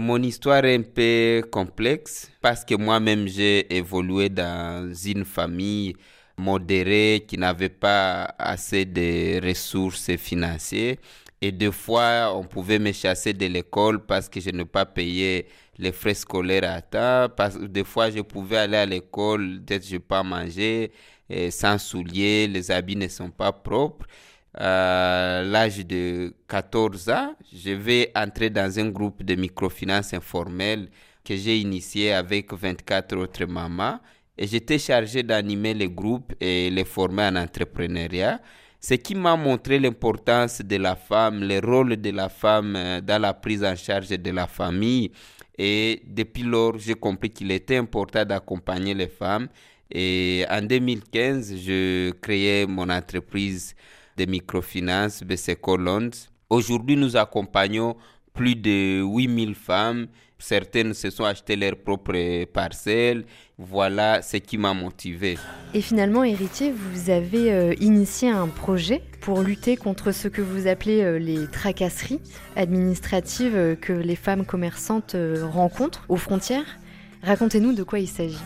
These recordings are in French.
Mon histoire est un peu complexe parce que moi-même j'ai évolué dans une famille modérée qui n'avait pas assez de ressources financières. Et deux fois, on pouvait me chasser de l'école parce que je n'ai pas payé les frais scolaires à temps. Parce que des fois, je pouvais aller à l'école, peut-être je pas mangé, sans souliers, les habits ne sont pas propres. À l'âge de 14 ans, je vais entrer dans un groupe de microfinance informelle que j'ai initié avec 24 autres mamans. Et j'étais chargé d'animer les groupes et les former en entrepreneuriat ce qui m'a montré l'importance de la femme, le rôle de la femme euh, dans la prise en charge de la famille. Et depuis lors, j'ai compris qu'il était important d'accompagner les femmes. Et en 2015, je créais mon entreprise de microfinance, BCCO Loans. Aujourd'hui, nous accompagnons plus de 8000 femmes. Certaines se sont achetées leurs propres parcelles. Voilà ce qui m'a motivé. Et finalement, héritier, vous avez euh, initié un projet pour lutter contre ce que vous appelez euh, les tracasseries administratives euh, que les femmes commerçantes rencontrent aux frontières. Racontez-nous de quoi il s'agit.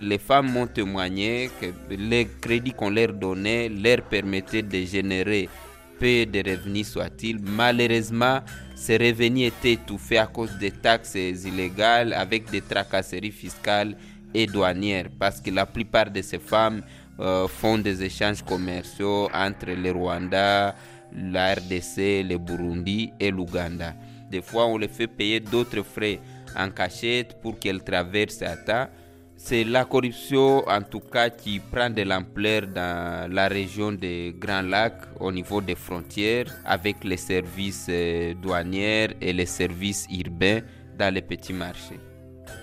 Les femmes m'ont témoigné que les crédits qu'on leur donnait leur permettaient de générer peu de revenus soit-il. Malheureusement, ces revenus étaient étouffés à cause des taxes illégales avec des tracasseries fiscales et douanières parce que la plupart de ces femmes euh, font des échanges commerciaux entre le Rwanda, la RDC, le Burundi et l'Ouganda. Des fois, on les fait payer d'autres frais en cachette pour qu'elles traversent à c'est la corruption, en tout cas, qui prend de l'ampleur dans la région des Grands Lacs, au niveau des frontières, avec les services euh, douaniers et les services urbains dans les petits marchés.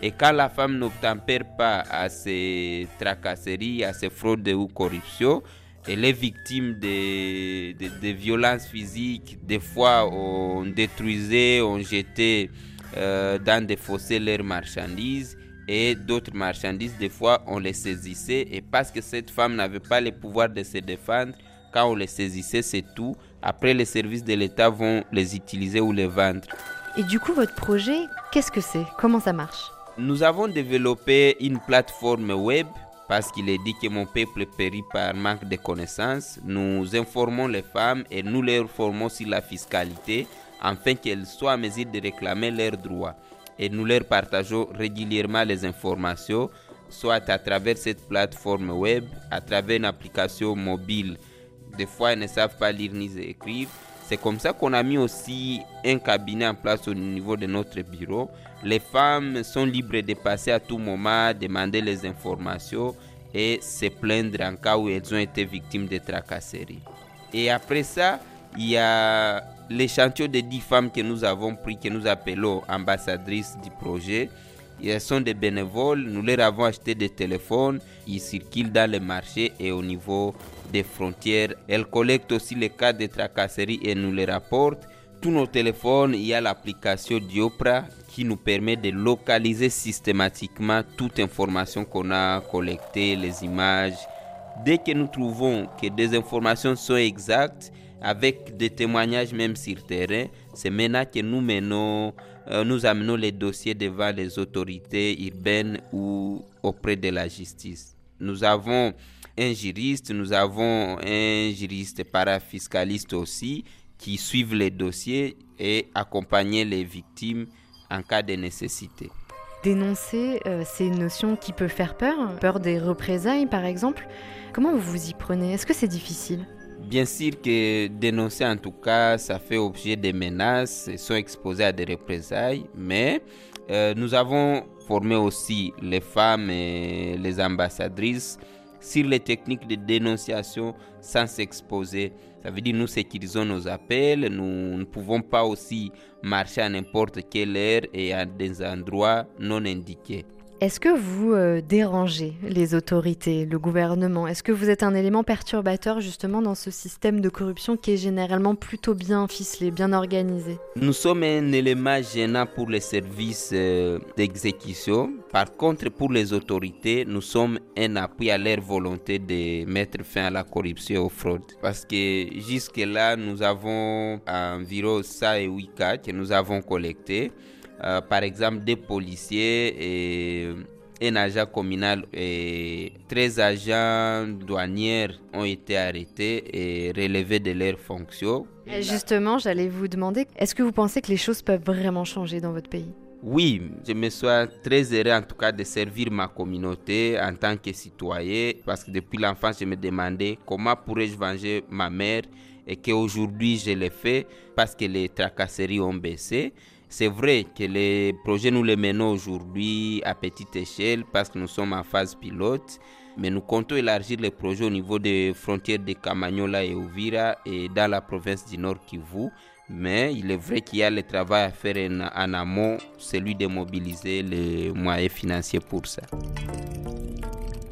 Et quand la femme n'obtempère pas à ces tracasseries, à ces fraudes ou corruptions, elle est victime de, de, violences physiques. Des fois, on détruisait, on jetait euh, dans des fossés leurs marchandises et d'autres marchandises, des fois on les saisissait et parce que cette femme n'avait pas le pouvoir de se défendre, quand on les saisissait, c'est tout. Après, les services de l'État vont les utiliser ou les vendre. Et du coup, votre projet, qu'est-ce que c'est? Comment ça marche? Nous avons développé une plateforme web parce qu'il est dit que mon peuple périt par manque de connaissances. Nous informons les femmes et nous les formons sur la fiscalité afin qu'elles soient à mesure de réclamer leurs droits et nous leur partageons régulièrement les informations, soit à travers cette plateforme web, à travers une application mobile. Des fois, elles ne savent pas lire ni écrire. C'est comme ça qu'on a mis aussi un cabinet en place au niveau de notre bureau. Les femmes sont libres de passer à tout moment, demander les informations et se plaindre en cas où elles ont été victimes de tracasseries. Et après ça, il y a l'échantillon de 10 femmes que nous avons pris, que nous appelons ambassadrices du projet. Elles sont des bénévoles, nous leur avons acheté des téléphones, ils circulent dans les marchés et au niveau des frontières. Elles collectent aussi les cas de tracasseries et nous les rapportent. Tous nos téléphones, il y a l'application Diopra qui nous permet de localiser systématiquement toute information qu'on a collectée, les images. Dès que nous trouvons que des informations sont exactes, avec des témoignages même sur terrain. C'est maintenant que nous menons, euh, nous amenons les dossiers devant les autorités urbaines ou auprès de la justice. Nous avons un juriste, nous avons un juriste parafiscaliste aussi qui suivent les dossiers et accompagner les victimes en cas de nécessité. Dénoncer, euh, c'est une notion qui peut faire peur, peur des représailles par exemple. Comment vous vous y prenez? Est-ce que c'est difficile? Bien sûr que dénoncer en tout cas, ça fait objet de menaces, ils sont exposés à des représailles, mais euh, nous avons formé aussi les femmes et les ambassadrices sur les techniques de dénonciation sans s'exposer. Ça veut dire nous sécurisons nos appels, nous ne pouvons pas aussi marcher à n'importe quelle heure et à des endroits non indiqués. Est-ce que vous euh, dérangez les autorités, le gouvernement? Est-ce que vous êtes un élément perturbateur justement dans ce système de corruption qui est généralement plutôt bien ficelé, bien organisé? Nous sommes un élément gênant pour les services euh, d'exécution. Par contre, pour les autorités, nous sommes un appui à leur volonté de mettre fin à la corruption et aux fraudes. Parce que jusque-là, nous avons environ ça et 8 cas que nous avons collectés. Euh, par exemple des policiers et un agent communal et 13 agents douaniers ont été arrêtés et relevés de leurs fonctions. justement, j'allais vous demander, est-ce que vous pensez que les choses peuvent vraiment changer dans votre pays? Oui, je me suis très heureux en tout cas de servir ma communauté en tant que citoyen parce que depuis l'enfance je me demandais comment pourrais-je venger ma mère et qu'aujourd'hui je l'ai fait parce que les tracasseries ont baissé. C'est vrai que les projets, nous les menons aujourd'hui à petite échelle parce que nous sommes en phase pilote, mais nous comptons élargir les projets au niveau des frontières de Camagnola et Ouvira et dans la province du Nord Kivu. Mais il est vrai qu'il y a le travail à faire en, amont, celui de mobiliser les moyens financiers pour ça.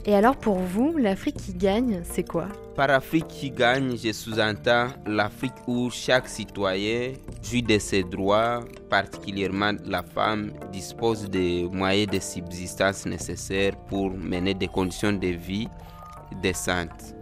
Et alors pour vous, l'Afrique qui gagne, c'est quoi? Par Afrique qui gagne, je sous-entends l'Afrique où chaque citoyen jouit de ses droits, particulièrement la femme dispose des moyens de subsistance nécessaires pour mener des conditions de vie décentes.